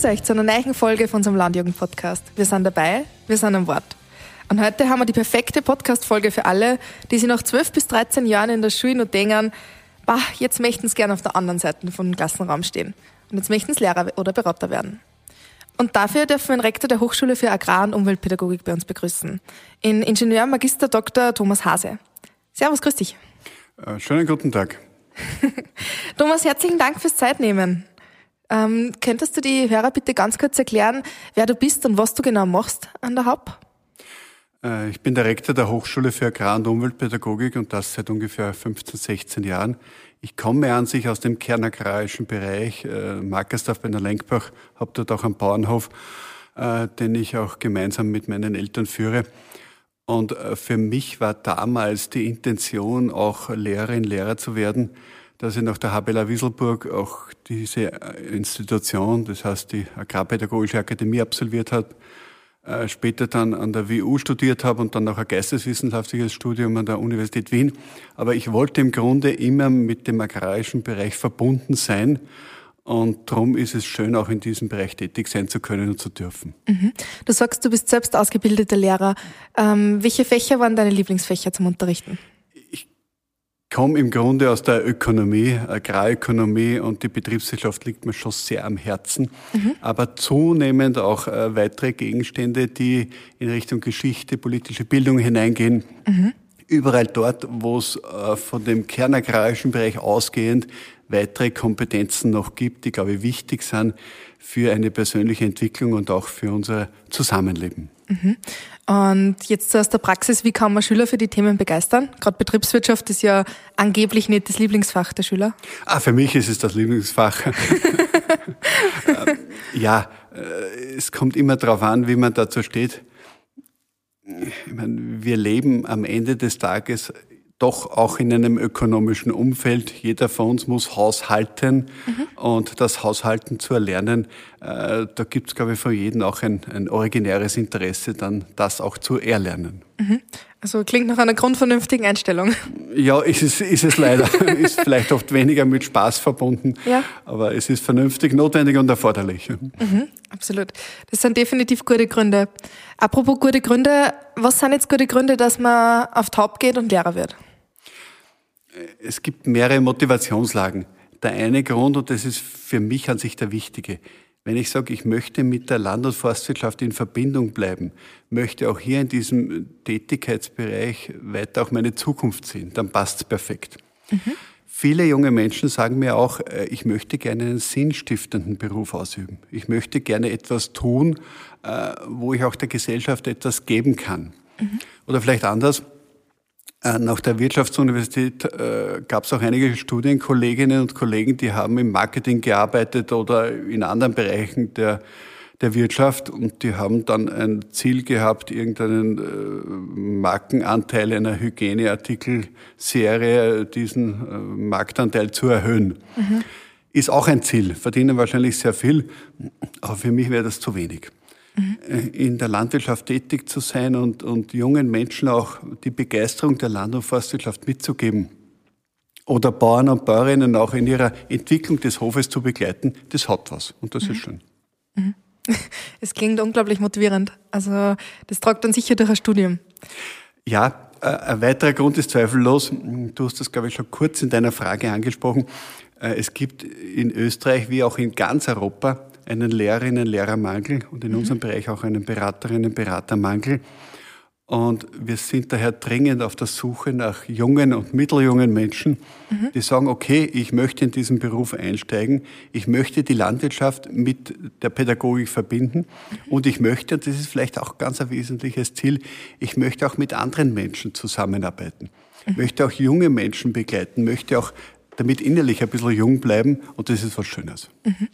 Grüß euch zu einer neuen Folge von unserem Landjugend-Podcast. Wir sind dabei, wir sind am Wort. Und heute haben wir die perfekte Podcast-Folge für alle, die sich nach 12 bis 13 Jahren in der Schule noch denken, bah, jetzt möchten sie gerne auf der anderen Seite vom Klassenraum stehen. Und jetzt möchten sie Lehrer oder Berater werden. Und dafür dürfen wir den Rektor der Hochschule für Agrar- und Umweltpädagogik bei uns begrüßen. In Ingenieur Magister Dr. Thomas Hase. Servus, grüß dich. Äh, schönen guten Tag. Thomas, herzlichen Dank fürs Zeitnehmen. Ähm, könntest du die Hörer bitte ganz kurz erklären, wer du bist und was du genau machst an der Haupt? Äh, ich bin der Rektor der Hochschule für Agrar- und Umweltpädagogik und das seit ungefähr 15, 16 Jahren. Ich komme an sich aus dem kernagrarischen Bereich, äh, Markersdorf bei der Lenkbach, habe dort auch einen Bauernhof, äh, den ich auch gemeinsam mit meinen Eltern führe. Und äh, für mich war damals die Intention, auch Lehrerin, Lehrer zu werden, dass ich nach der Habela Wieselburg auch diese äh, Institution, das heißt die Agrarpädagogische Akademie absolviert habe, äh, später dann an der WU studiert habe und dann noch ein geisteswissenschaftliches Studium an der Universität Wien. Aber ich wollte im Grunde immer mit dem agrarischen Bereich verbunden sein. Und darum ist es schön, auch in diesem Bereich tätig sein zu können und zu dürfen. Mhm. Du sagst, du bist selbst ausgebildeter Lehrer. Ähm, welche Fächer waren deine Lieblingsfächer zum Unterrichten? Komme im Grunde aus der Ökonomie, Agrarökonomie und die Betriebswirtschaft liegt mir schon sehr am Herzen. Mhm. Aber zunehmend auch äh, weitere Gegenstände, die in Richtung Geschichte, politische Bildung hineingehen. Mhm. Überall dort, wo es äh, von dem kernagrarischen Bereich ausgehend weitere Kompetenzen noch gibt, die, glaube ich, wichtig sind für eine persönliche Entwicklung und auch für unser Zusammenleben. Mhm. Und jetzt aus der Praxis, wie kann man Schüler für die Themen begeistern? Gerade Betriebswirtschaft ist ja angeblich nicht das Lieblingsfach der Schüler. Ah, für mich ist es das Lieblingsfach. Ähm, ja, äh, es kommt immer darauf an, wie man dazu steht. Ich meine, wir leben am Ende des Tages doch auch in einem ökonomischen Umfeld. Jeder von uns muss haushalten mhm. und das Haushalten zu erlernen, äh, da gibt es, glaube ich, von jedem auch ein, ein, originäres Interesse, dann das auch zu erlernen. Mhm. Also klingt nach einer grundvernünftigen Einstellung. Ja, ist es, ist es leider. ist vielleicht oft weniger mit Spaß verbunden, ja. aber es ist vernünftig, notwendig und erforderlich. Mhm, absolut. Das sind definitiv gute Gründe. Apropos gute Gründe, was sind jetzt gute Gründe, dass man auf Taub geht und Lehrer wird? Es gibt mehrere Motivationslagen. Der eine Grund, und das ist für mich an sich der wichtige, wenn ich sage, ich möchte mit der Land- und Forstwirtschaft in Verbindung bleiben, möchte auch hier in diesem Tätigkeitsbereich weiter auch meine Zukunft sehen, dann passt es perfekt. Mhm. Viele junge Menschen sagen mir auch, äh, ich möchte gerne einen sinnstiftenden Beruf ausüben. Ich möchte gerne etwas tun, äh, wo ich auch der Gesellschaft etwas geben kann. Mhm. Oder vielleicht anders, nach der Wirtschaftsuniversität äh, gab es auch einige Studienkolleginnen und Kollegen, die haben im Marketing gearbeitet oder in anderen Bereichen der, der Wirtschaft und die haben dann ein Ziel gehabt, irgendeinen äh, Markenanteil einer Hygieneartikelserie, diesen äh, Marktanteil zu erhöhen. Mhm. Ist auch ein Ziel, verdienen wahrscheinlich sehr viel, aber für mich wäre das zu wenig mhm. in der Landwirtschaft tätig zu sein und, und jungen Menschen auch die Begeisterung der Land- und Forstwirtschaft mitzugeben oder Bauern und Bäuerinnen auch in ihrer Entwicklung des Hofes zu begleiten, das hat was und das mhm. ist schön. Mhm. Es klingt unglaublich motivierend. Also das tragt dann sicher durch ein Studium. Ja, äh, ein weiterer Grund ist zweifellos, du hast das, glaube ich, schon kurz in deiner Frage angesprochen, äh, es gibt in Österreich wie auch in ganz Europa einen Lehrerinnen- Lehrermangel und in mhm. unserem Bereich auch einen Beraterinnen- Beratermangel. Und wir sind daher dringend auf der Suche nach jungen und mitteljungen Menschen, mhm. die sagen, okay, ich möchte in diesen Beruf einsteigen, ich möchte die Landwirtschaft mit der Pädagogik verbinden mhm. und ich möchte, und das ist vielleicht auch ganz ein wesentliches Ziel, ich möchte auch mit anderen Menschen zusammenarbeiten, mhm. möchte auch junge Menschen begleiten, möchte auch damit innerlich ein bisschen jung bleiben und das ist was Schönes. Mhm.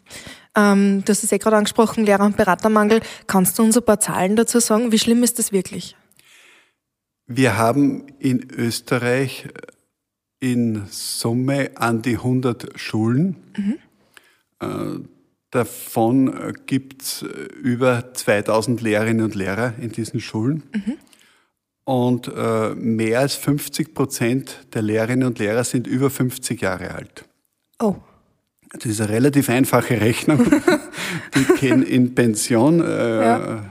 Ähm, du hast es eh gerade angesprochen, Lehrer- und Beratermangel. Kannst du uns ein paar Zahlen dazu sagen? Wie schlimm ist das wirklich? Wir haben in Österreich in Summe an die 100 Schulen. Mhm. Äh, davon gibt es über 2000 Lehrerinnen und Lehrer in diesen Schulen. Mhm. Und äh, mehr als 50 Prozent der Lehrerinnen und Lehrer sind über 50 Jahre alt. Oh. Das ist eine relativ einfache Rechnung. Die gehen in Pension. Äh, ja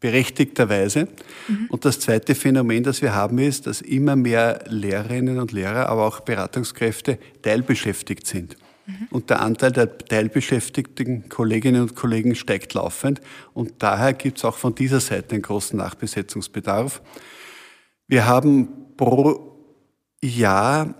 berechtigterweise. Mhm. Und das zweite Phänomen, das wir haben, ist, dass immer mehr Lehrerinnen und Lehrer, aber auch Beratungskräfte teilbeschäftigt sind. Mhm. Und der Anteil der teilbeschäftigten Kolleginnen und Kollegen steigt laufend. Und daher gibt es auch von dieser Seite einen großen Nachbesetzungsbedarf. Wir haben pro Jahr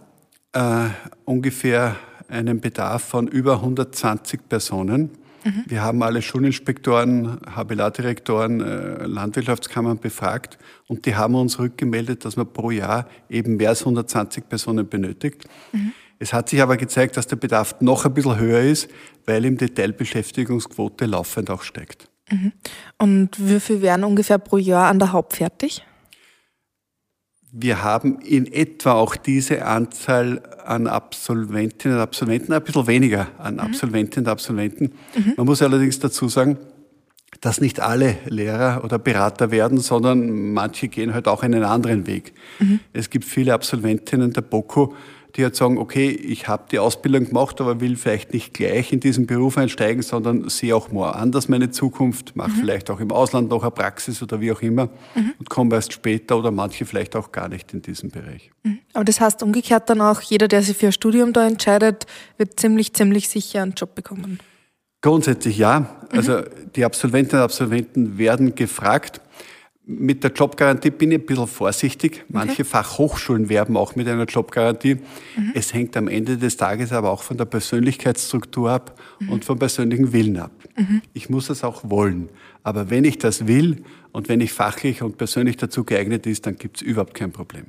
äh, ungefähr einen Bedarf von über 120 Personen. Mhm. Wir haben alle Schulinspektoren, HBLA-Direktoren, äh, Landwirtschaftskammern befragt und die haben uns rückgemeldet, dass man pro Jahr eben mehr als 120 Personen benötigt. Mhm. Es hat sich aber gezeigt, dass der Bedarf noch ein bisschen höher ist, weil im Detailbeschäftigungsquote laufend auch steigt. Mhm. Und wie viel werden ungefähr pro Jahr an der Haupt fertig? Wir haben in etwa auch diese Anzahl an Absolventinnen und Absolventen, ein bisschen weniger an mhm. Absolventinnen und Absolventen. Mhm. Man muss allerdings dazu sagen, dass nicht alle Lehrer oder Berater werden, sondern manche gehen halt auch einen anderen Weg. Mhm. Es gibt viele Absolventinnen der BOKU, die halt sagen, okay, ich habe die Ausbildung gemacht, aber will vielleicht nicht gleich in diesen Beruf einsteigen, sondern sehe auch mal anders meine Zukunft, mache mhm. vielleicht auch im Ausland noch eine Praxis oder wie auch immer mhm. und komme erst später oder manche vielleicht auch gar nicht in diesem Bereich. Mhm. Aber das heißt umgekehrt dann auch, jeder, der sich für ein Studium da entscheidet, wird ziemlich, ziemlich sicher einen Job bekommen. Grundsätzlich ja. Also die Absolventinnen und Absolventen werden gefragt. Mit der Jobgarantie bin ich ein bisschen vorsichtig. Manche okay. Fachhochschulen werben auch mit einer Jobgarantie. Mhm. Es hängt am Ende des Tages aber auch von der Persönlichkeitsstruktur ab mhm. und vom persönlichen Willen ab. Mhm. Ich muss es auch wollen. Aber wenn ich das will und wenn ich fachlich und persönlich dazu geeignet ist, dann gibt es überhaupt kein Problem.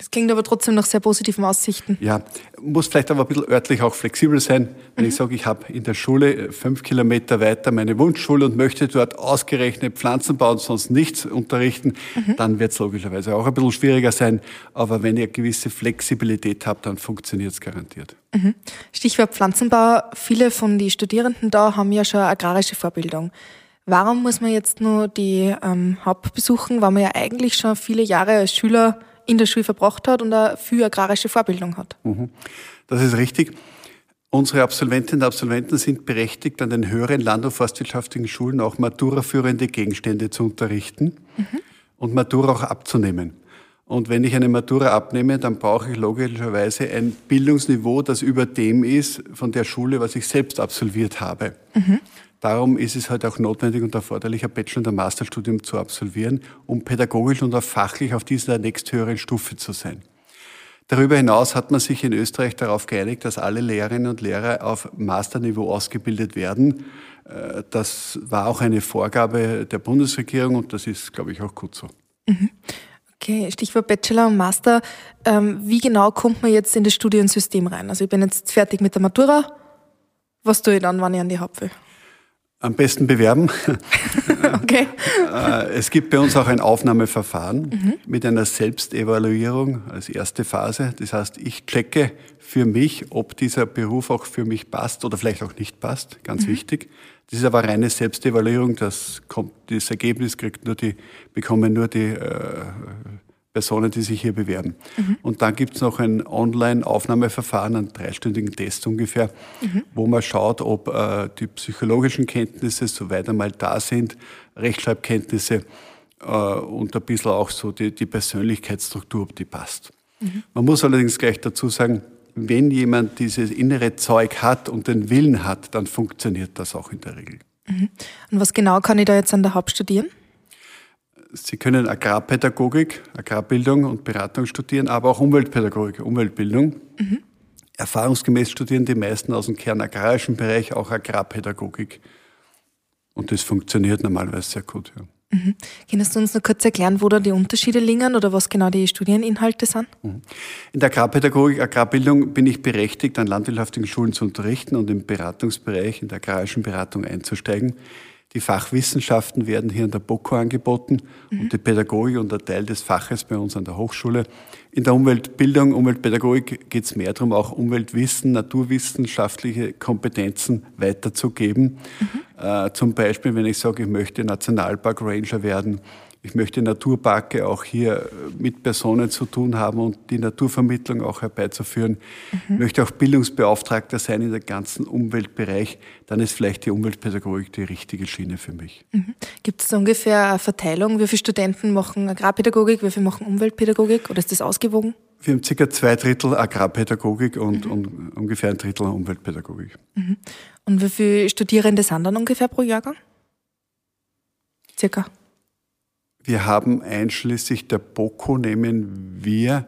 Das klingt aber trotzdem nach sehr positiven Aussichten. Ja, muss vielleicht aber ein bisschen örtlich auch flexibel sein. Wenn mhm. ich sage, ich habe in der Schule äh, fünf Kilometer weiter meine Wunschschule und möchte dort ausgerechnet Pflanzenbau und sonst nichts unterrichten, mhm. dann wird es logischerweise auch ein bisschen schwieriger sein. Aber wenn ihr gewisse Flexibilität habt, dann funktioniert es garantiert. Mhm. Stichwort Pflanzenbau. Viele von den Studierenden da haben ja schon agrarische Vorbildung. Warum muss man jetzt nur die ähm, Haupt besuchen, weil man ja eigentlich schon viele Jahre als Schüler in der Schule verbracht hat und eine viel agrarische Vorbildung hat. Mhm. Das ist richtig. Unsere Absolventinnen und Absolventen sind berechtigt, an den höheren land- und forstwirtschaftlichen Schulen auch Matura-führende Gegenstände zu unterrichten mhm. und Matura auch abzunehmen. Und wenn ich eine Matura abnehme, dann brauche ich logischerweise ein Bildungsniveau, das über dem ist von der Schule, was ich selbst absolviert habe. Mhm. Darum ist es halt auch notwendig und erforderlich, ein Bachelor- und ein Masterstudium zu absolvieren, um pädagogisch und auch fachlich auf dieser nächsthöheren Stufe zu sein. Darüber hinaus hat man sich in Österreich darauf geeinigt, dass alle Lehrerinnen und Lehrer auf Masterniveau ausgebildet werden. Äh, das war auch eine Vorgabe der Bundesregierung und das ist, glaube ich, auch gut so. Mhm. Okay, Stichwort Bachelor und Master. Ähm, wie genau kommt man jetzt in das Studiensystem rein? Also ich bin jetzt fertig mit der Matura. Was tue ich dann, wann ich an die Haupt will? Am besten bewerben. okay. Äh, es gibt bei uns auch ein Aufnahmeverfahren mhm. mit einer Selbstevaluierung als erste Phase. Das heißt, ich checke für mich, ob dieser Beruf auch für mich passt oder vielleicht auch nicht passt. Ganz mhm. wichtig. Das ist aber reine Selbstevaluierung. Das kommt, das Ergebnis kriegt nur die, bekommen nur die äh, Personen, die sich hier bewerben. Mhm. Und dann gibt es noch ein Online-Aufnahmeverfahren, einen dreistündigen Test ungefähr, mhm. wo man schaut, ob äh, die psychologischen Kenntnisse soweit einmal da sind, Rechtschreibkenntnisse äh, und ein bisschen auch so die, die Persönlichkeitsstruktur, ob die passt. Mhm. Man muss allerdings gleich dazu sagen, wenn jemand dieses innere Zeug hat und den Willen hat, dann funktioniert das auch in der Regel. Mhm. Und was genau kann ich da jetzt an der Haupt studieren? Sie können Agrarpädagogik, Agrarbildung und Beratung studieren, aber auch Umweltpädagogik, Umweltbildung. Mhm. Erfahrungsgemäß studieren die meisten aus dem kernagrarischen Bereich auch Agrarpädagogik. Und das funktioniert normalerweise sehr gut. Ja. Mhm. Kannst du uns noch kurz erklären, wo da die Unterschiede liegen oder was genau die Studieninhalte sind? Mhm. In der Agrarpädagogik, Agrarbildung bin ich berechtigt, an landwirtschaftlichen Schulen zu unterrichten und im Beratungsbereich, in der agrarischen Beratung einzusteigen. Die Fachwissenschaften werden hier an der BOKU angeboten mhm. und die Pädagogik und der Teil des Faches bei uns an der Hochschule. In der Umweltbildung, Umweltpädagogik geht es mehr darum, auch Umweltwissen, naturwissenschaftliche Kompetenzen weiterzugeben. Mhm. Äh, zum Beispiel, wenn ich sage, ich möchte Nationalpark Ranger werden, Ich möchte Naturparke auch hier mit Personen zu tun haben und die Naturvermittlung auch herbeizuführen. Mhm. Ich möchte auch Bildungsbeauftragter sein in der ganzen Umweltbereich. Dann ist vielleicht die Umweltpädagogik die richtige Schiene für mich. Mhm. Gibt es ungefähr eine Verteilung? Wie viele Studenten machen Agrarpädagogik, wie viele machen Umweltpädagogik oder ist das ausgewogen? Wir haben circa zwei Drittel Agrarpädagogik und, mhm. und ungefähr ein Drittel Umweltpädagogik. Mhm. Und wie viele Studierende sind dann ungefähr pro Jahrgang? Circa. Wir haben einschließlich der BOKO nehmen wir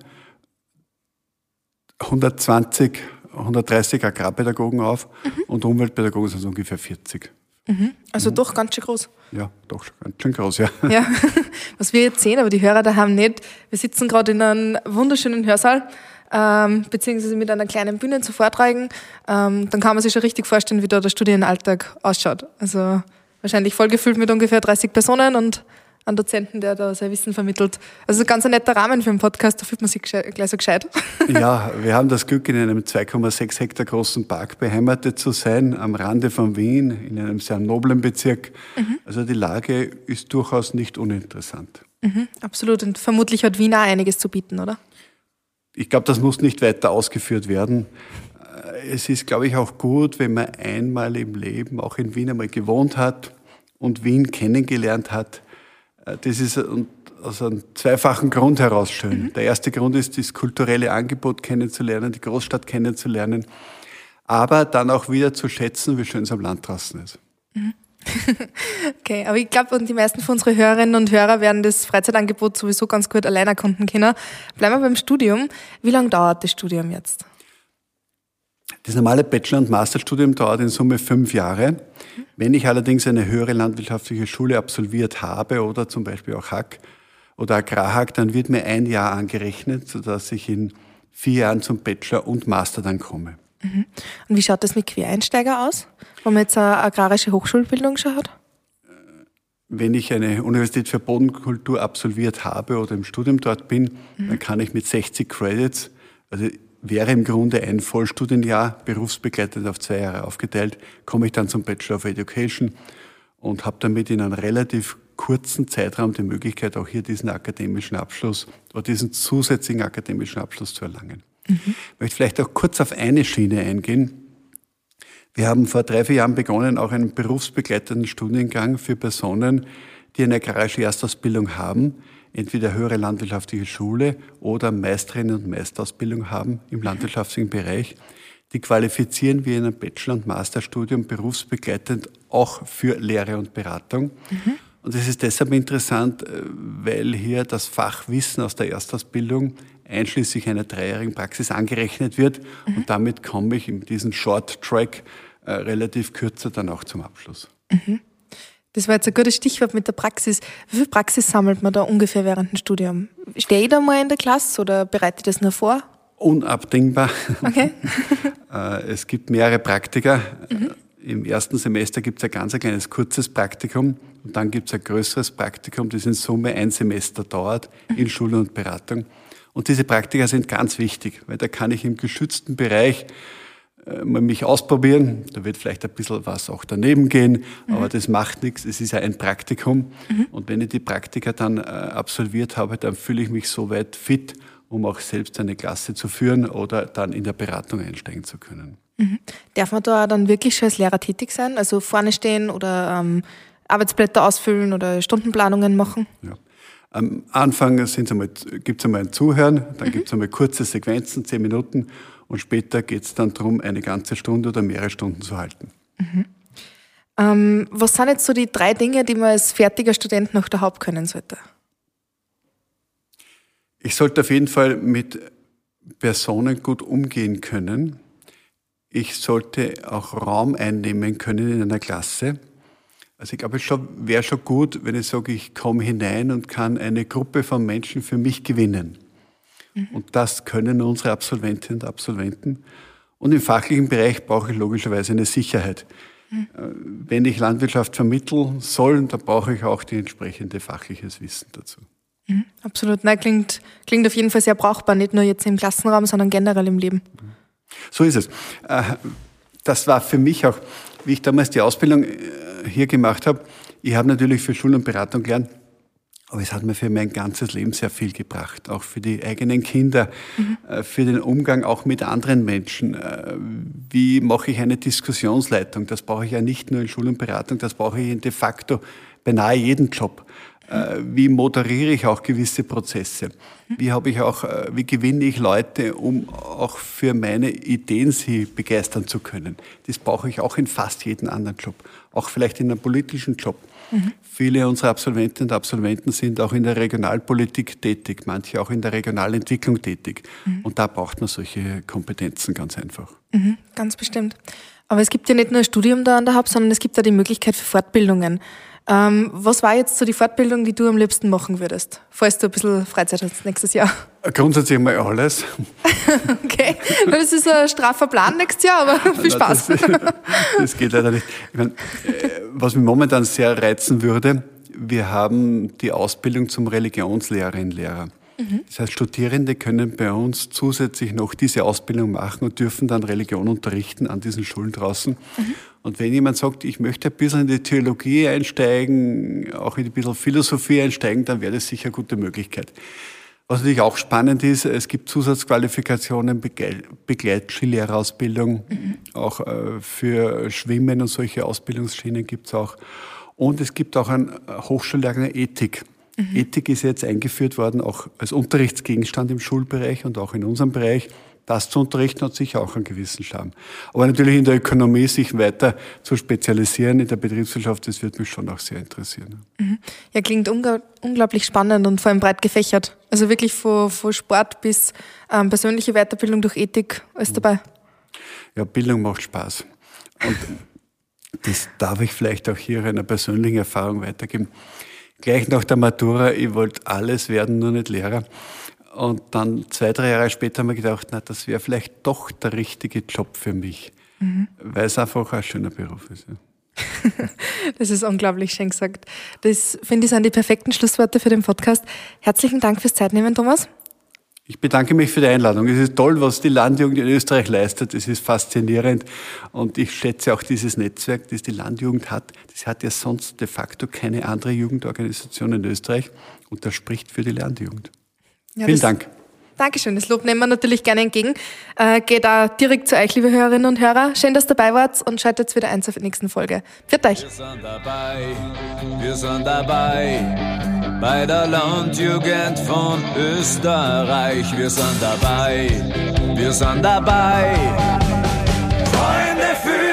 120, 130 Agrarpädagogen auf mhm. und Umweltpädagogen sind ungefähr 40. Mhm. Also mhm. doch ganz schön groß. Ja, doch ganz schön groß, ja. Ja, was wir jetzt sehen, aber die Hörer da haben nicht. Wir sitzen gerade in einem wunderschönen Hörsaal, ähm, beziehungsweise mit einer kleinen Bühne zu Vorträgen. Ähm, dann kann man sich schon richtig vorstellen, wie da der Studienalltag ausschaut. Also wahrscheinlich voll gefüllt mit ungefähr 30 Personen und einen Dozenten, der da sein Wissen vermittelt. Also ganz ein netter Rahmen für einen Podcast, da fühlt man sich gleich so gescheit. Ja, wir haben das Glück, in einem 2,6 Hektar großen Park beheimatet zu sein, am Rande von Wien, in einem sehr noblen Bezirk. Mhm. Also die Lage ist durchaus nicht uninteressant. Mhm, absolut. Und vermutlich hat Wien auch einiges zu bieten, oder? Ich glaube, das muss nicht weiter ausgeführt werden. Es ist, glaube ich, auch gut, wenn man einmal im Leben auch in Wien einmal gewohnt hat und Wien kennengelernt hat äh, das ist aus einem zweifachen Grund heraus schön. Mhm. Der erste Grund ist, das kulturelle Angebot kennenzulernen, die Großstadt kennenzulernen, aber dann auch wieder zu schätzen, wie schön es am Land draußen ist. Mhm. Okay, aber ich glaube, die meisten von unseren Hörerinnen und Hörer werden das Freizeitangebot sowieso ganz gut allein erkunden können. Bleiben wir beim Studium. Wie lange dauert das Studium jetzt? Das normale Bachelor- und Masterstudium dauert in Summe fünf Jahre. Wenn ich allerdings eine höhere landwirtschaftliche Schule absolviert habe oder zum Beispiel auch Hack oder Agrarhack, dann wird mir ein Jahr angerechnet, sodass ich in vier Jahren zum Bachelor und Master dann komme. Mhm. Und wie schaut das mit Quereinsteiger aus, wenn man jetzt eine agrarische Hochschulbildung schon hat? Wenn ich eine Universität für Bodenkultur absolviert habe oder im Studium dort bin, mhm. dann kann ich mit 60 Credits, also wäre im Grunde ein Vollstudienjahr, berufsbegleitend auf zwei Jahre aufgeteilt, komme ich dann zum Bachelor of Education und habe damit in einem relativ kurzen Zeitraum die Möglichkeit, auch hier diesen akademischen Abschluss oder diesen zusätzlichen akademischen Abschluss zu erlangen. Mhm. Ich möchte vielleicht auch kurz auf eine Schiene eingehen. Wir haben vor drei, vier Jahren begonnen, auch einen berufsbegleitenden Studiengang für Personen, die eine agrarische Erstausbildung haben, entweder höhere landwirtschaftliche Schule oder Meisterinnen und Meisterausbildung haben im landwirtschaftlichen Bereich. Die qualifizieren wir in einem Bachelor- und Masterstudium berufsbegleitend auch für Lehre und Beratung. Mhm. Und das ist deshalb interessant, äh, weil hier das Fachwissen aus der Erstausbildung einschließlich einer dreijährigen Praxis angerechnet wird. Mhm. Und damit komme ich in diesen Short Track äh, relativ kürzer dann auch zum Abschluss. Mhm. Das war jetzt ein gutes Stichwort mit der Praxis. Wie viel Praxis sammelt man da ungefähr während dem Studium? Stehe ich da mal in der Klasse oder bereite ich das nur vor? Unabdingbar. Okay. Äh, es gibt mehrere Praktika. Mhm. Im ersten Semester gibt es ein ganz ein kleines kurzes Praktikum und dann gibt es ein größeres Praktikum, das in Summe ein Semester dauert in Schule und Beratung. Und diese Praktika sind ganz wichtig, weil da kann ich im geschützten Bereich äh, mich ausprobieren. Da wird vielleicht ein bisschen was auch daneben gehen, mhm. aber das macht nichts. Es ist ja ein Praktikum. Mhm. Und wenn ich die Praktika dann äh, absolviert habe, dann fühle ich mich so weit fit, um auch selbst eine Klasse zu führen oder dann in der Beratung einsteigen zu können. Mhm. Darf man da dann wirklich schon als Lehrer tätig sein? Also vorne stehen oder ähm, Arbeitsblätter ausfüllen oder Stundenplanungen machen? Ja. Am Anfang gibt es einmal ein Zuhören, dann mhm. gibt es einmal kurze Sequenzen, zehn Minuten und später geht es dann darum, eine ganze Stunde oder mehrere Stunden zu halten. Mhm. Ähm, was sind jetzt so die drei Dinge, die man als fertiger Student noch der Haupt können sollte? Ich sollte auf jeden Fall mit Personen gut umgehen können. Ich sollte auch Raum einnehmen können in einer Klasse. Also ich glaube, es wäre schon gut, wenn ich sage, ich komme hinein und kann eine Gruppe von Menschen für mich gewinnen. Mhm. Und das können unsere Absolventinnen und Absolventen. Und im fachlichen Bereich brauche ich logischerweise eine Sicherheit. Mhm. Äh, wenn ich Landwirtschaft vermitteln soll, dann brauche ich auch die entsprechende fachliches Wissen dazu. Mhm, absolut. Nein, klingt, klingt auf jeden Fall sehr brauchbar, nicht nur jetzt im Klassenraum, sondern generell im Leben. So ist es. Äh, das war für mich auch, wie ich damals die Ausbildung äh, hier gemacht habe. Ich habe natürlich für Schul- und Beratung gelernt, Aber es hat mir für mein ganzes Leben sehr viel gebracht, auch für die eigenen Kinder, mhm. für den Umgang auch mit anderen Menschen. Äh, wie mache ich eine Diskussionsleitung? Das brauche ich ja nicht nur in Schul- und Beratung, das brauche ich in de facto beinahe jeden Job. Mhm. Wie moderiere ich auch gewisse Prozesse? Wie habe ich auch, wie gewinne ich Leute, um auch für meine Ideen sie begeistern zu können? Das brauche ich auch in fast jedem anderen Job, auch vielleicht in einem politischen Job. Mhm. Viele unserer Absolventinnen und Absolventen sind auch in der Regionalpolitik tätig, manche auch in der Regionalentwicklung tätig. Mhm. Und da braucht man solche Kompetenzen ganz einfach. Mhm, ganz bestimmt. Aber es gibt ja nicht nur ein Studium da an der Haupt, sondern es gibt da die Möglichkeit für Fortbildungen. Ähm, was war jetzt so die Fortbildung, die du am liebsten machen würdest, falls du ein bisschen Freizeit hast nächstes Jahr? Grundsätzlich mal alles. okay, das ist ein straffer Plan nächstes Jahr, aber viel Spaß. Das, das geht leider nicht. Ich meine, äh, was mich momentan sehr reizen würde, wir haben die Ausbildung zum Religionslehrerinnen Lehrer. Mhm. Das heißt, Studierende können bei uns zusätzlich noch diese Ausbildung machen und dürfen dann Religion unterrichten an diesen Schulen draußen. Mhm. Und wenn jemand sagt, ich möchte ein bisschen in die Theologie einsteigen, auch in ein bisschen Philosophie einsteigen, dann wäre das sicher eine gute Möglichkeit. Was natürlich auch spannend ist, es gibt Zusatzqualifikationen, Begleitskilehrerausbildung, mhm. auch äh, für Schwimmen und solche Ausbildungsschienen gibt es auch. Und es gibt auch einen Hochschullehrgang Ethik. Mhm. Ethik ist jetzt eingeführt worden, auch als Unterrichtsgegenstand im Schulbereich und auch in unserem Bereich das zu unterrichten hat sicher auch einen gewissen Charme. Aber natürlich in der Ökonomie sich weiter zu spezialisieren, in der Betriebswirtschaft, das wird mich schon auch sehr interessieren. Mhm. Ja, klingt unglaublich spannend und vor allem breit gefächert. Also wirklich von, von Sport bis ähm, persönliche Weiterbildung durch Ethik, alles mhm. dabei. Ja, Bildung macht Spaß. Und das darf ich vielleicht auch hier einer persönlichen Erfahrung weitergeben. Gleich nach der Matura, ich wollte alles werden, nur nicht Lehrer. Und dann zwei, drei Jahre später haben wir gedacht, na, das wäre vielleicht doch der richtige Job für mich, mhm. weil es einfach ein schöner Beruf ist. Ja. das ist unglaublich schön gesagt. Das finde ich sind die perfekten Schlussworte für den Podcast. Herzlichen Dank fürs Zeitnehmen, Thomas. Ich bedanke mich für die Einladung. Es ist toll, was die Landjugend in Österreich leistet. Es ist faszinierend. Und ich schätze auch dieses Netzwerk, das die Landjugend hat. Das hat ja sonst de facto keine andere Jugendorganisation in Österreich. Und das spricht für die Landjugend. Ja, Vielen Dank. Dankeschön, das Lob nehmen wir natürlich gerne entgegen. Äh, geht da direkt zu euch, liebe Hörerinnen und Hörer. Schön, dass ihr dabei wart und schaltet wieder ein zur nächsten Folge. Viert euch. Wir sind dabei, wir sind dabei, bei der Landjugend von Österreich. Wir sind dabei, wir sind dabei, Freunde für